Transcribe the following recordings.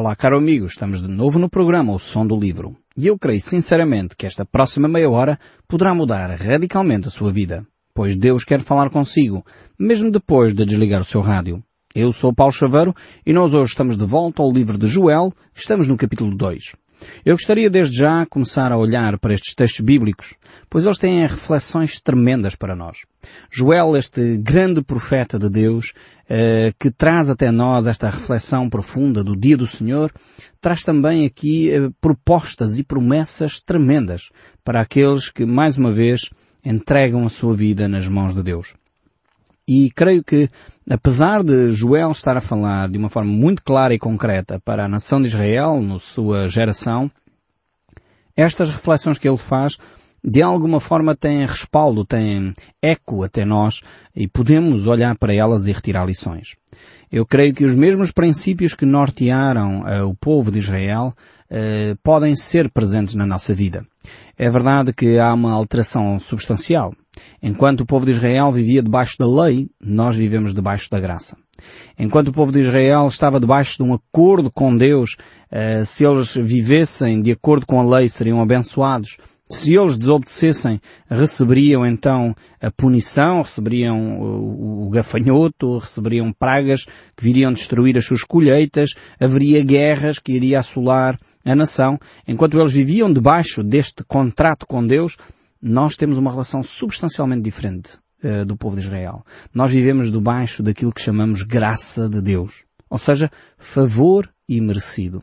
Olá, caro amigo, estamos de novo no programa O Som do Livro. E eu creio sinceramente que esta próxima meia hora poderá mudar radicalmente a sua vida, pois Deus quer falar consigo, mesmo depois de desligar o seu rádio. Eu sou Paulo Chaveiro e nós hoje estamos de volta ao livro de Joel, estamos no capítulo 2. Eu gostaria desde já começar a olhar para estes textos bíblicos, pois eles têm reflexões tremendas para nós. Joel, este grande profeta de Deus, eh, que traz até nós esta reflexão profunda do dia do Senhor, traz também aqui eh, propostas e promessas tremendas para aqueles que, mais uma vez, entregam a sua vida nas mãos de Deus. E creio que, apesar de Joel estar a falar de uma forma muito clara e concreta para a nação de Israel, na sua geração, estas reflexões que ele faz de alguma forma têm respaldo, têm eco até nós e podemos olhar para elas e retirar lições. Eu creio que os mesmos princípios que nortearam uh, o povo de Israel uh, podem ser presentes na nossa vida. É verdade que há uma alteração substancial. Enquanto o povo de Israel vivia debaixo da lei, nós vivemos debaixo da graça. Enquanto o povo de Israel estava debaixo de um acordo com Deus, uh, se eles vivessem de acordo com a lei seriam abençoados. Se eles desobedecessem, receberiam então a punição, receberiam o, gafanhoto, receberiam pragas que viriam destruir as suas colheitas, haveria guerras que iria assolar a nação. Enquanto eles viviam debaixo deste contrato com Deus, nós temos uma relação substancialmente diferente uh, do povo de Israel. Nós vivemos debaixo daquilo que chamamos graça de Deus. Ou seja, favor e merecido.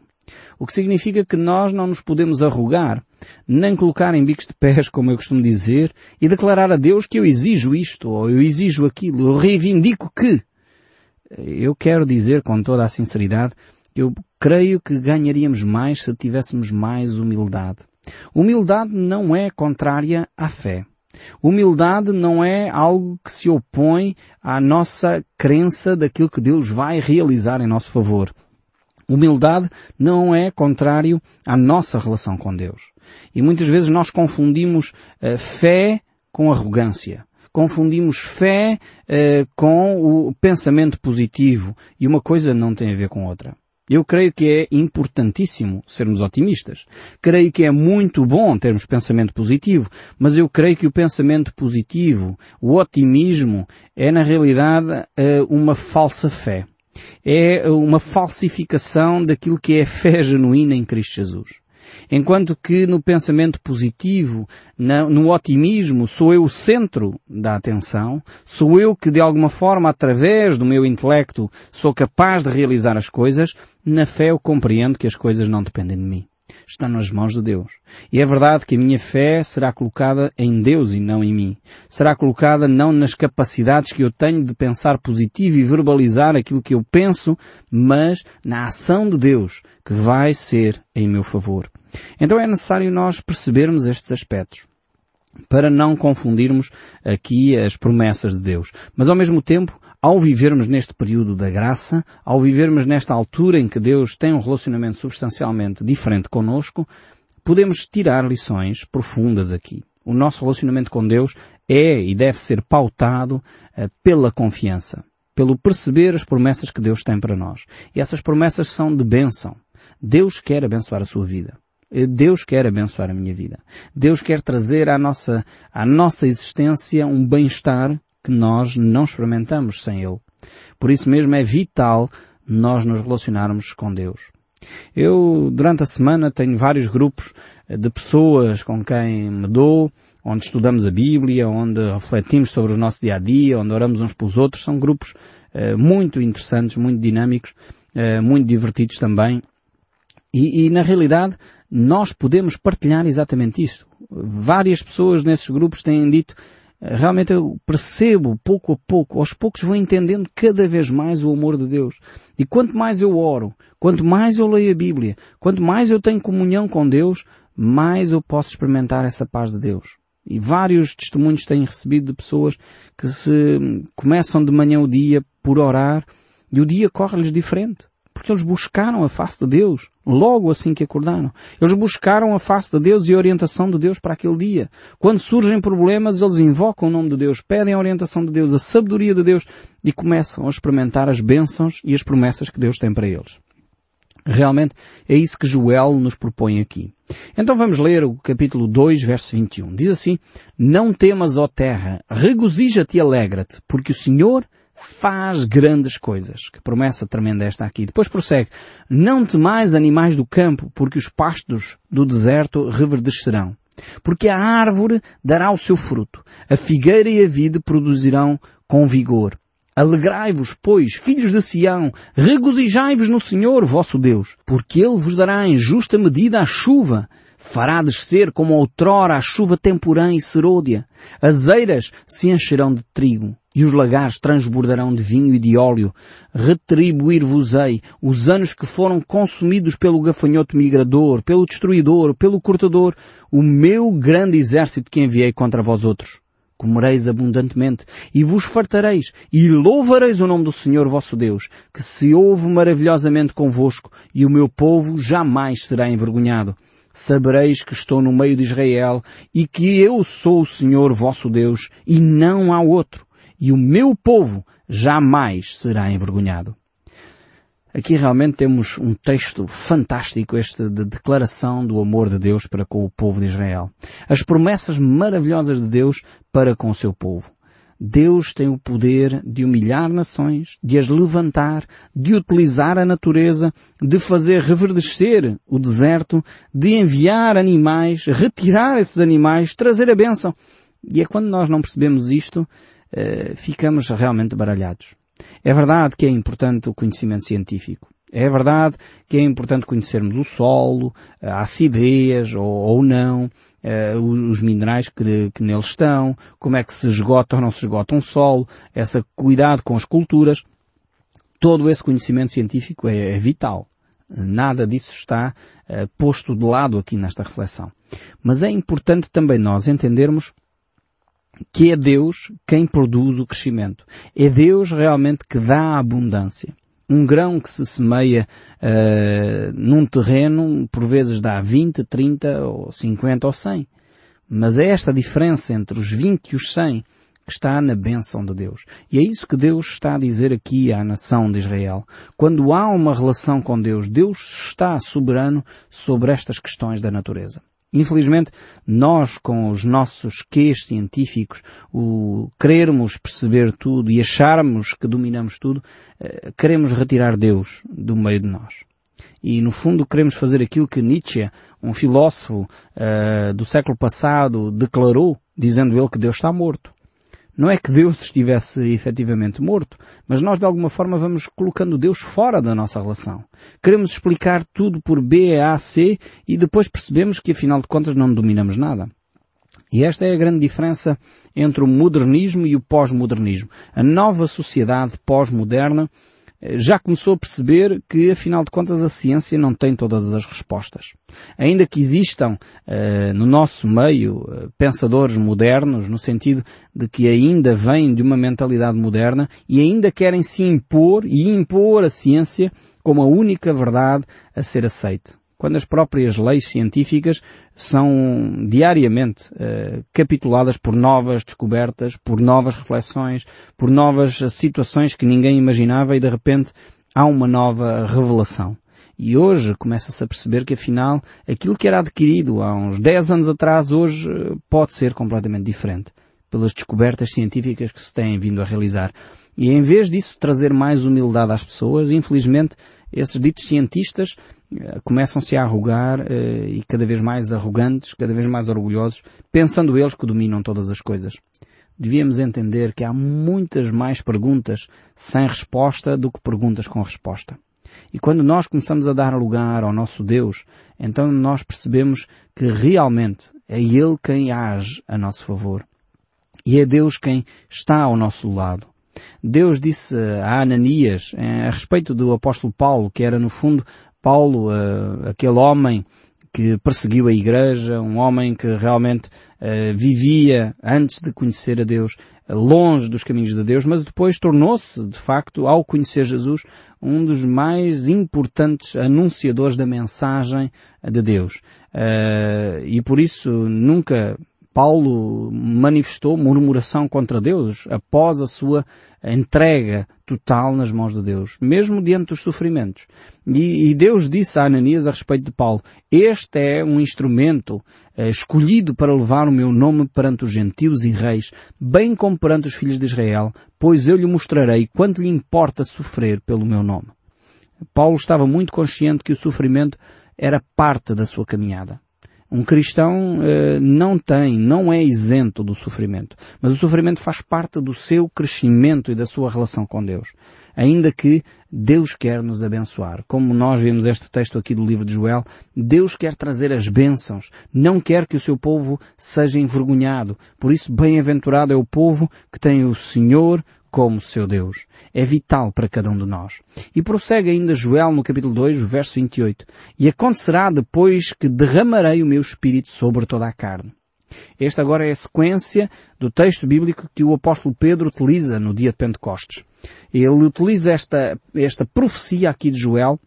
O que significa que nós não nos podemos arrogar, nem colocar em bicos de pés, como eu costumo dizer, e declarar a Deus que eu exijo isto, ou eu exijo aquilo, eu reivindico que. Eu quero dizer com toda a sinceridade que eu creio que ganharíamos mais se tivéssemos mais humildade. Humildade não é contrária à fé. Humildade não é algo que se opõe à nossa crença daquilo que Deus vai realizar em nosso favor. Humildade não é contrário à nossa relação com Deus. E muitas vezes nós confundimos uh, fé com arrogância. Confundimos fé uh, com o pensamento positivo. E uma coisa não tem a ver com outra. Eu creio que é importantíssimo sermos otimistas. Creio que é muito bom termos pensamento positivo, mas eu creio que o pensamento positivo, o otimismo, é na realidade eh, uma falsa fé é uma falsificação daquilo que é fé genuína em Cristo Jesus. Enquanto que no pensamento positivo, no otimismo, sou eu o centro da atenção, sou eu que de alguma forma, através do meu intelecto, sou capaz de realizar as coisas, na fé eu compreendo que as coisas não dependem de mim está nas mãos de Deus. E é verdade que a minha fé será colocada em Deus e não em mim. Será colocada não nas capacidades que eu tenho de pensar positivo e verbalizar aquilo que eu penso, mas na ação de Deus que vai ser em meu favor. Então é necessário nós percebermos estes aspectos para não confundirmos aqui as promessas de Deus. Mas ao mesmo tempo, ao vivermos neste período da graça, ao vivermos nesta altura em que Deus tem um relacionamento substancialmente diferente conosco, podemos tirar lições profundas aqui. O nosso relacionamento com Deus é e deve ser pautado uh, pela confiança, pelo perceber as promessas que Deus tem para nós. E essas promessas são de bênção. Deus quer abençoar a sua vida. Deus quer abençoar a minha vida. Deus quer trazer à nossa, à nossa existência um bem-estar que nós não experimentamos sem Ele. Por isso mesmo é vital nós nos relacionarmos com Deus. Eu, durante a semana, tenho vários grupos de pessoas com quem me dou, onde estudamos a Bíblia, onde refletimos sobre o nosso dia a dia, onde oramos uns pelos outros. São grupos eh, muito interessantes, muito dinâmicos, eh, muito divertidos também. E, e, na realidade, nós podemos partilhar exatamente isso. Várias pessoas nesses grupos têm dito, realmente eu percebo pouco a pouco, aos poucos vou entendendo cada vez mais o amor de Deus. E quanto mais eu oro, quanto mais eu leio a Bíblia, quanto mais eu tenho comunhão com Deus, mais eu posso experimentar essa paz de Deus. E vários testemunhos têm recebido de pessoas que se começam de manhã o dia por orar e o dia corre-lhes diferente. Porque eles buscaram a face de Deus logo assim que acordaram. Eles buscaram a face de Deus e a orientação de Deus para aquele dia. Quando surgem problemas, eles invocam o nome de Deus, pedem a orientação de Deus, a sabedoria de Deus e começam a experimentar as bênçãos e as promessas que Deus tem para eles. Realmente é isso que Joel nos propõe aqui. Então vamos ler o capítulo 2, verso 21. Diz assim, Não temas, ó terra, regozija-te e alegra-te, porque o Senhor faz grandes coisas. Que promessa tremenda esta aqui. Depois prossegue, Não temais animais do campo, porque os pastos do deserto reverdecerão. Porque a árvore dará o seu fruto, a figueira e a vide produzirão com vigor. Alegrai-vos, pois, filhos de Sião, regozijai-vos no Senhor, vosso Deus, porque Ele vos dará em justa medida a chuva, fará descer como outrora a chuva temporã e serôdia. As eiras se encherão de trigo, e os lagares transbordarão de vinho e de óleo. Retribuir-vos-ei os anos que foram consumidos pelo gafanhoto migrador, pelo destruidor, pelo cortador, o meu grande exército que enviei contra vós outros comereis abundantemente, e vos fartareis, e louvareis o nome do Senhor vosso Deus, que se ouve maravilhosamente convosco, e o meu povo jamais será envergonhado. Sabereis que estou no meio de Israel, e que eu sou o Senhor vosso Deus, e não há outro, e o meu povo jamais será envergonhado. Aqui realmente temos um texto fantástico, este de declaração do amor de Deus para com o povo de Israel. As promessas maravilhosas de Deus para com o seu povo. Deus tem o poder de humilhar nações, de as levantar, de utilizar a natureza, de fazer reverdecer o deserto, de enviar animais, retirar esses animais, trazer a bênção. E é quando nós não percebemos isto, eh, ficamos realmente baralhados. É verdade que é importante o conhecimento científico. É verdade que é importante conhecermos o solo, a acidez ou, ou não, uh, os minerais que, que neles estão, como é que se esgota ou não se esgota um solo, esse cuidado com as culturas. Todo esse conhecimento científico é, é vital. Nada disso está uh, posto de lado aqui nesta reflexão. Mas é importante também nós entendermos que é Deus quem produz o crescimento. É Deus realmente que dá a abundância. Um grão que se semeia uh, num terreno, por vezes dá 20, 30 ou 50 ou 100. Mas é esta diferença entre os 20 e os 100 que está na bênção de Deus. E é isso que Deus está a dizer aqui à nação de Israel. Quando há uma relação com Deus, Deus está soberano sobre estas questões da natureza. Infelizmente, nós com os nossos quês científicos, o querermos perceber tudo e acharmos que dominamos tudo, eh, queremos retirar Deus do meio de nós. E no fundo queremos fazer aquilo que Nietzsche, um filósofo uh, do século passado, declarou, dizendo ele que Deus está morto. Não é que Deus estivesse efetivamente morto, mas nós de alguma forma vamos colocando Deus fora da nossa relação. Queremos explicar tudo por B, A, C e depois percebemos que afinal de contas não dominamos nada. E esta é a grande diferença entre o modernismo e o pós-modernismo. A nova sociedade pós-moderna já começou a perceber que, afinal de contas, a ciência não tem todas as respostas. Ainda que existam uh, no nosso meio uh, pensadores modernos, no sentido de que ainda vêm de uma mentalidade moderna e ainda querem se impor e impor a ciência como a única verdade a ser aceite quando as próprias leis científicas são diariamente uh, capituladas por novas descobertas, por novas reflexões, por novas situações que ninguém imaginava e de repente há uma nova revelação. E hoje começa-se a perceber que afinal aquilo que era adquirido há uns 10 anos atrás hoje eh, pode ser completamente diferente pelas descobertas científicas que se têm vindo a realizar. E em vez disso trazer mais humildade às pessoas, infelizmente esses ditos cientistas uh, começam-se a arrogar uh, e cada vez mais arrogantes, cada vez mais orgulhosos, pensando eles que dominam todas as coisas. Devíamos entender que há muitas mais perguntas sem resposta do que perguntas com resposta. E quando nós começamos a dar lugar ao nosso Deus, então nós percebemos que realmente é Ele quem age a nosso favor. E é Deus quem está ao nosso lado. Deus disse a Ananias, eh, a respeito do apóstolo Paulo, que era no fundo Paulo, eh, aquele homem que perseguiu a igreja, um homem que realmente uh, vivia antes de conhecer a Deus, longe dos caminhos de Deus, mas depois tornou-se, de facto, ao conhecer Jesus, um dos mais importantes anunciadores da mensagem de Deus. E por isso nunca Paulo manifestou murmuração contra Deus após a sua entrega total nas mãos de Deus, mesmo diante dos sofrimentos. E, e Deus disse a Ananias a respeito de Paulo, este é um instrumento eh, escolhido para levar o meu nome perante os gentios e reis, bem como perante os filhos de Israel, pois eu lhe mostrarei quanto lhe importa sofrer pelo meu nome. Paulo estava muito consciente que o sofrimento era parte da sua caminhada. Um cristão eh, não tem, não é isento do sofrimento. Mas o sofrimento faz parte do seu crescimento e da sua relação com Deus. Ainda que Deus quer nos abençoar. Como nós vemos este texto aqui do livro de Joel, Deus quer trazer as bênçãos. Não quer que o seu povo seja envergonhado. Por isso, bem-aventurado é o povo que tem o Senhor como seu Deus. É vital para cada um de nós. E prossegue ainda Joel no capítulo 2, verso 28. E acontecerá depois que derramarei o meu espírito sobre toda a carne. Esta agora é a sequência do texto bíblico que o apóstolo Pedro utiliza no dia de Pentecostes. Ele utiliza esta, esta profecia aqui de Joel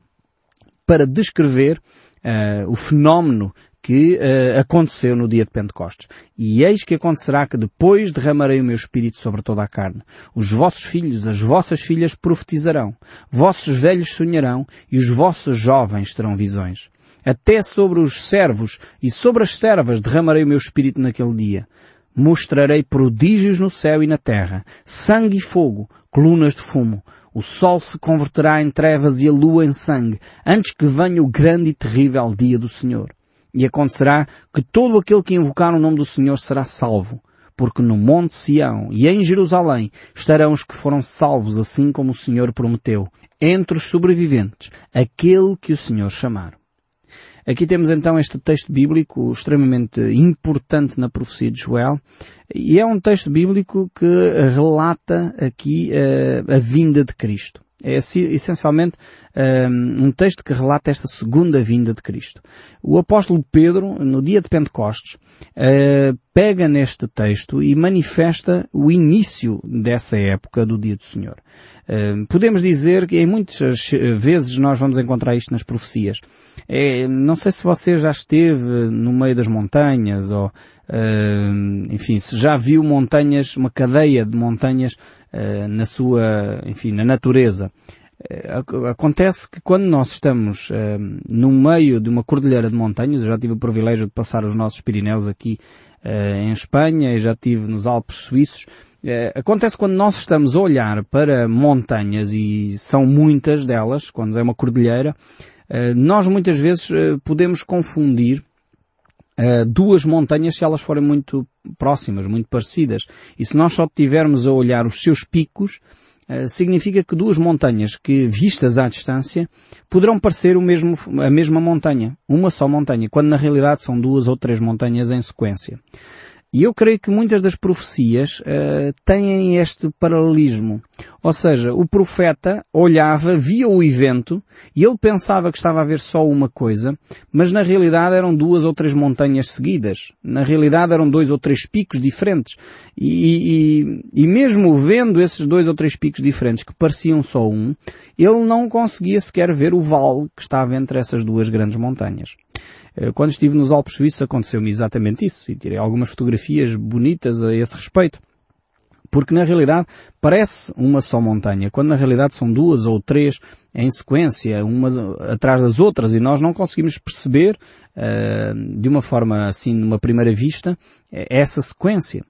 para descrever uh, o fenómeno que uh, aconteceu no dia de Pentecostes. E eis que acontecerá que depois derramarei o meu espírito sobre toda a carne. Os vossos filhos, as vossas filhas profetizarão. Vossos velhos sonharão e os vossos jovens terão visões. Até sobre os servos e sobre as servas derramarei o meu espírito naquele dia. Mostrarei prodígios no céu e na terra, sangue e fogo, colunas de fumo. O sol se converterá em trevas e a lua em sangue, antes que venha o grande e terrível dia do Senhor. E acontecerá que todo aquele que invocar o nome do Senhor será salvo, porque no Monte Sião e em Jerusalém estarão os que foram salvos, assim como o Senhor prometeu, entre os sobreviventes, aquele que o Senhor chamar. Aqui temos então este texto bíblico extremamente importante na profecia de Joel, e é um texto bíblico que relata aqui uh, a vinda de Cristo. É essencialmente um texto que relata esta segunda vinda de Cristo. O apóstolo Pedro, no dia de Pentecostes, uh, pega neste texto e manifesta o início dessa época do dia do Senhor. Uh, podemos dizer que em muitas vezes nós vamos encontrar isto nas profecias. É, não sei se você já esteve no meio das montanhas ou, enfim, se já viu montanhas, uma cadeia de montanhas na sua, enfim, na natureza. Uh, acontece que quando nós estamos no meio de uma cordilheira de montanhas, eu já tive o privilégio de passar os nossos Pirineus aqui em Espanha e já tive nos Alpes Suíços, acontece quando nós estamos a olhar para montanhas e são muitas delas, quando é uma cordilheira, nós muitas vezes podemos confundir uh, duas montanhas se elas forem muito próximas, muito parecidas. E se nós só tivermos a olhar os seus picos, uh, significa que duas montanhas que vistas à distância poderão parecer o mesmo, a mesma montanha, uma só montanha, quando na realidade são duas ou três montanhas em sequência. E eu creio que muitas das profecias uh, têm este paralelismo. Ou seja, o profeta olhava, via o evento e ele pensava que estava a ver só uma coisa, mas na realidade eram duas ou três montanhas seguidas. Na realidade eram dois ou três picos diferentes. E, e, e mesmo vendo esses dois ou três picos diferentes que pareciam só um, ele não conseguia sequer ver o vale que estava entre essas duas grandes montanhas. Eh, quando estive nos Alpes Suíços aconteceu-me exatamente isso e tirei algumas fotografias bonitas a esse respeito. Porque na realidade parece uma só montanha, quando na realidade são duas ou três em sequência, umas atrás das outras, e nós não conseguimos perceber uh, de uma forma assim, numa primeira vista, essa sequência.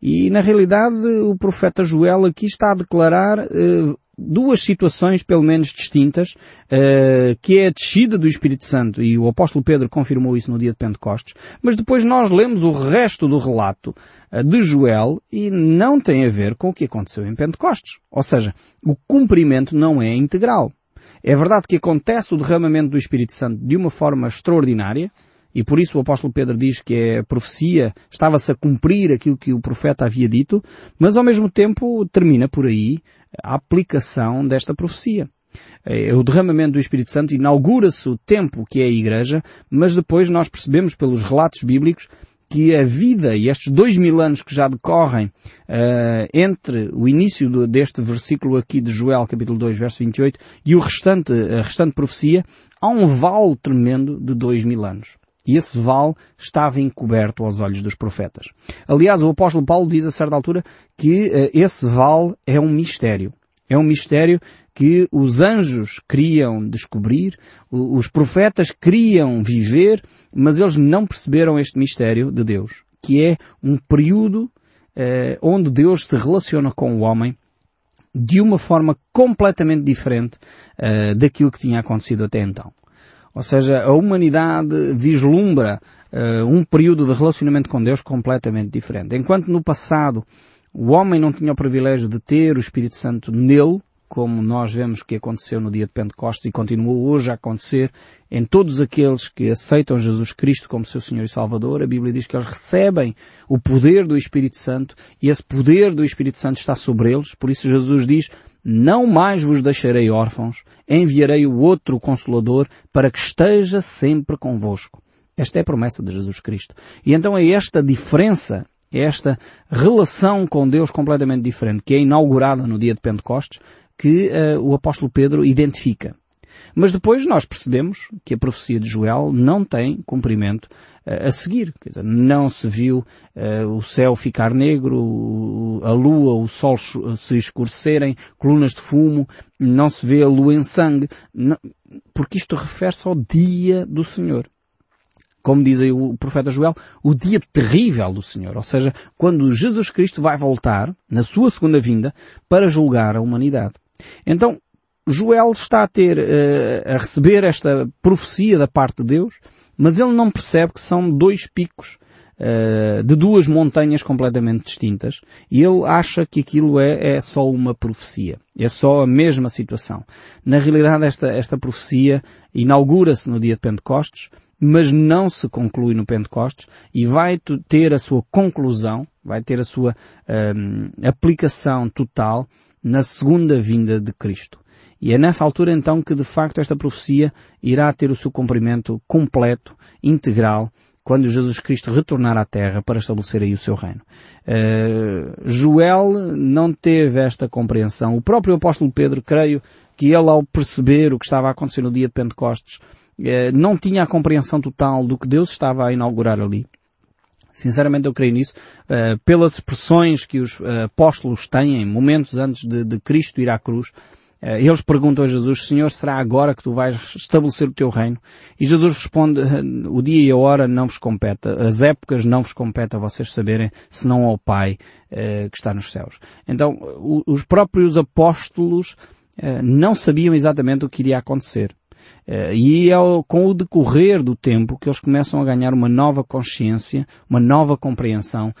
E na realidade o profeta Joel aqui está a declarar uh, duas situações, pelo menos distintas, uh, que é a descida do Espírito Santo, e o apóstolo Pedro confirmou isso no dia de Pentecostes, mas depois nós lemos o resto do relato uh, de Joel e não tem a ver com o que aconteceu em Pentecostes. Ou seja, o cumprimento não é integral. É verdade que acontece o derramamento do Espírito Santo de uma forma extraordinária, e por isso o apóstolo Pedro diz que a profecia estava-se a cumprir aquilo que o profeta havia dito, mas ao mesmo tempo termina por aí a aplicação desta profecia. É, o derramamento do Espírito Santo inaugura-se o tempo que é a Igreja, mas depois nós percebemos pelos relatos bíblicos que a vida e estes dois mil anos que já decorrem uh, entre o início do, deste versículo aqui de Joel, capítulo 2, verso 28, e o restante, a restante profecia, há um vale tremendo de dois mil anos. E esse vale estava encoberto aos olhos dos profetas. Aliás, o apóstolo Paulo diz a certa altura que uh, esse vale é um mistério. É um mistério que os anjos queriam descobrir, os profetas queriam viver, mas eles não perceberam este mistério de Deus, que é um período eh, onde Deus se relaciona com o homem de uma forma completamente diferente eh, daquilo que tinha acontecido até então. Ou seja, a humanidade vislumbra uh, um período de relacionamento com Deus completamente diferente. Enquanto no passado o homem não tinha o privilégio de ter o Espírito Santo nele, como nós vemos que aconteceu no dia de Pentecostes e continua hoje a acontecer em todos aqueles que aceitam Jesus Cristo como seu Senhor e Salvador, a Bíblia diz que eles recebem o poder do Espírito Santo e esse poder do Espírito Santo está sobre eles, por isso Jesus diz, não mais vos deixarei órfãos, enviarei o outro Consolador para que esteja sempre convosco. Esta é a promessa de Jesus Cristo. E então é esta diferença, é esta relação com Deus completamente diferente, que é inaugurada no dia de Pentecostes, que uh, o apóstolo Pedro identifica. Mas depois nós percebemos que a profecia de Joel não tem cumprimento uh, a seguir. Quer dizer, não se viu uh, o céu ficar negro, a lua, o sol se escurecerem, colunas de fumo, não se vê a lua em sangue, não, porque isto refere-se ao dia do Senhor como diz o profeta Joel, o dia terrível do Senhor. Ou seja, quando Jesus Cristo vai voltar, na sua segunda vinda, para julgar a humanidade. Então, Joel está a ter, uh, a receber esta profecia da parte de Deus, mas ele não percebe que são dois picos uh, de duas montanhas completamente distintas e ele acha que aquilo é, é só uma profecia. É só a mesma situação. Na realidade, esta, esta profecia inaugura-se no dia de Pentecostes, mas não se conclui no Pentecostes e vai ter a sua conclusão, vai ter a sua um, aplicação total na segunda vinda de Cristo. E é nessa altura então que de facto esta profecia irá ter o seu cumprimento completo, integral, quando Jesus Cristo retornar à Terra para estabelecer aí o seu reino. Uh, Joel não teve esta compreensão. O próprio apóstolo Pedro, creio que ele ao perceber o que estava a acontecer no dia de Pentecostes, não tinha a compreensão total do que Deus estava a inaugurar ali. Sinceramente eu creio nisso, uh, pelas expressões que os apóstolos têm momentos antes de, de Cristo ir à cruz, eh, eles perguntam a Jesus, Senhor, será agora que tu vais estabelecer o teu reino? E Jesus responde, o dia e a hora não vos compete, as épocas não vos compete a vocês saberem, senão ao Pai eh, que está nos céus. Então, os próprios apóstolos eh, não sabiam exatamente o que iria acontecer. E é com o decorrer do tempo que eles começam a ganhar uma nova consciência, uma nova compreensão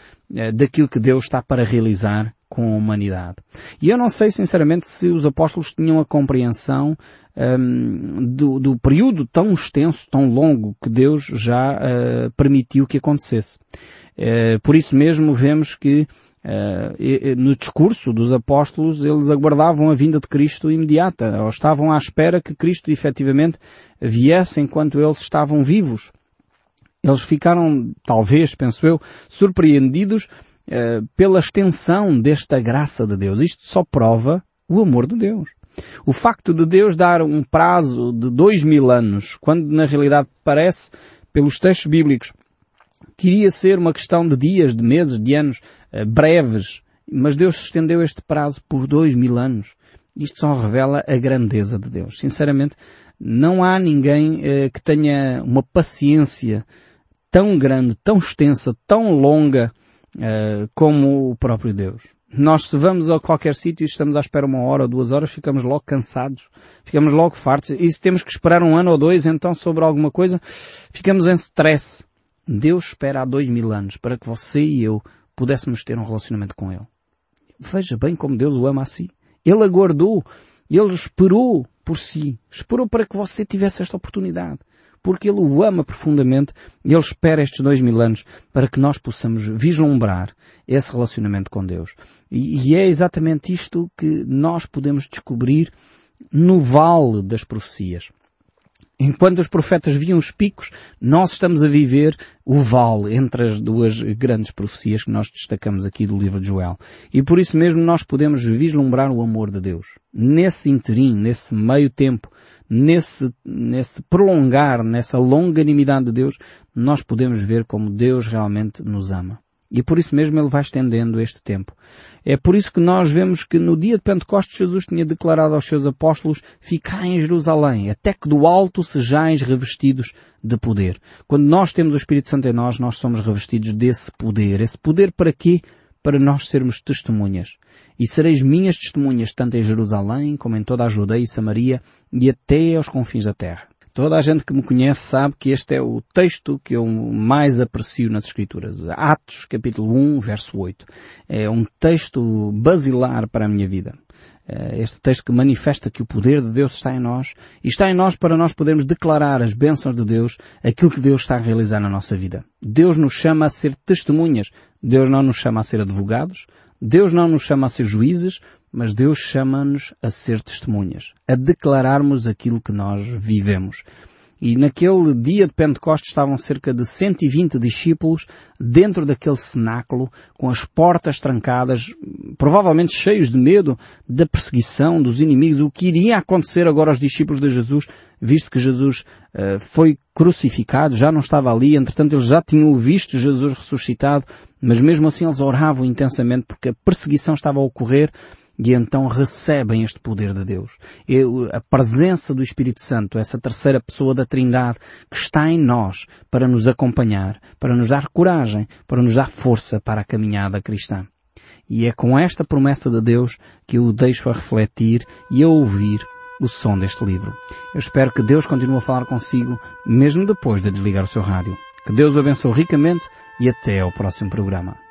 daquilo que Deus está para realizar com a humanidade. E eu não sei sinceramente se os apóstolos tinham a compreensão um, do, do, período tão extenso, tão longo que Deus já uh, permitiu que acontecesse. Uh, por isso mesmo vemos que uh, no discurso dos apóstolos eles aguardavam a vinda de Cristo imediata, ou estavam à espera que Cristo efetivamente viesse enquanto eles estavam vivos. Eles ficaram, talvez, penso eu, surpreendidos uh, pela extensão desta graça de Deus. Isto só prova o amor de Deus. O facto de Deus dar um prazo de dois mil anos, quando na realidade parece, pelos textos bíblicos, que iria ser uma questão de dias, de meses, de anos, uh, breves, mas Deus estendeu este prazo por dois mil anos. Isto só revela a grandeza de Deus. Sinceramente, não há ninguém uh, que tenha uma paciência tão grande, tão extensa, tão longa, uh, como o próprio Deus. Nós se vamos a qualquer sítio e estamos à espera uma hora ou duas horas, ficamos logo cansados, ficamos logo fartos. E se temos que esperar um ano ou dois então sobre alguma coisa, ficamos em stress. Deus espera há dois mil anos para que você e eu pudéssemos ter um relacionamento com Ele. Veja bem como Deus o ama assim. Ele aguardou, Ele esperou por si, esperou para que você tivesse esta oportunidade porque Ele o ama profundamente e Ele espera estes dois mil anos para que nós possamos vislumbrar esse relacionamento com Deus. E, e é exatamente isto que nós podemos descobrir no vale das profecias. Enquanto os profetas viam os picos, nós estamos a viver o vale entre as duas grandes profecias que nós destacamos aqui do livro de Joel. E por isso mesmo nós podemos vislumbrar o amor de Deus. Nesse interim, nesse meio tempo, nesse, nesse prolongar, nessa longanimidade de Deus, nós podemos ver como Deus realmente nos ama. E por isso mesmo ele vai estendendo este tempo. É por isso que nós vemos que no dia de Pentecostes Jesus tinha declarado aos seus apóstolos, ficai em Jerusalém, até que do alto sejais revestidos de poder. Quando nós temos o Espírito Santo em nós, nós somos revestidos desse poder. Esse poder para quê? Para nós sermos testemunhas. E sereis minhas testemunhas tanto em Jerusalém como em toda a Judeia e Samaria e até aos confins da terra. Toda a gente que me conhece sabe que este é o texto que eu mais aprecio nas Escrituras. Atos, capítulo 1, verso 8. É um texto basilar para a minha vida. É este texto que manifesta que o poder de Deus está em nós e está em nós para nós podermos declarar as bênçãos de Deus, aquilo que Deus está a realizar na nossa vida. Deus nos chama a ser testemunhas. Deus não nos chama a ser advogados. Deus não nos chama a ser juízes, mas Deus chama-nos a ser testemunhas, a declararmos aquilo que nós vivemos. E naquele dia de Pentecostes estavam cerca de 120 discípulos dentro daquele cenáculo, com as portas trancadas, provavelmente cheios de medo da perseguição dos inimigos, o que iria acontecer agora aos discípulos de Jesus, visto que Jesus uh, foi crucificado, já não estava ali, entretanto eles já tinham visto Jesus ressuscitado, mas mesmo assim eles oravam intensamente porque a perseguição estava a ocorrer e então recebem este poder de Deus. a presença do Espírito Santo, essa terceira pessoa da Trindade que está em nós para nos acompanhar, para nos dar coragem, para nos dar força para a caminhada cristã. E é com esta promessa de Deus que eu o deixo a refletir e a ouvir o som deste livro. Eu espero que Deus continue a falar consigo mesmo depois de desligar o seu rádio. Que Deus o abençoe ricamente e até ao próximo programa.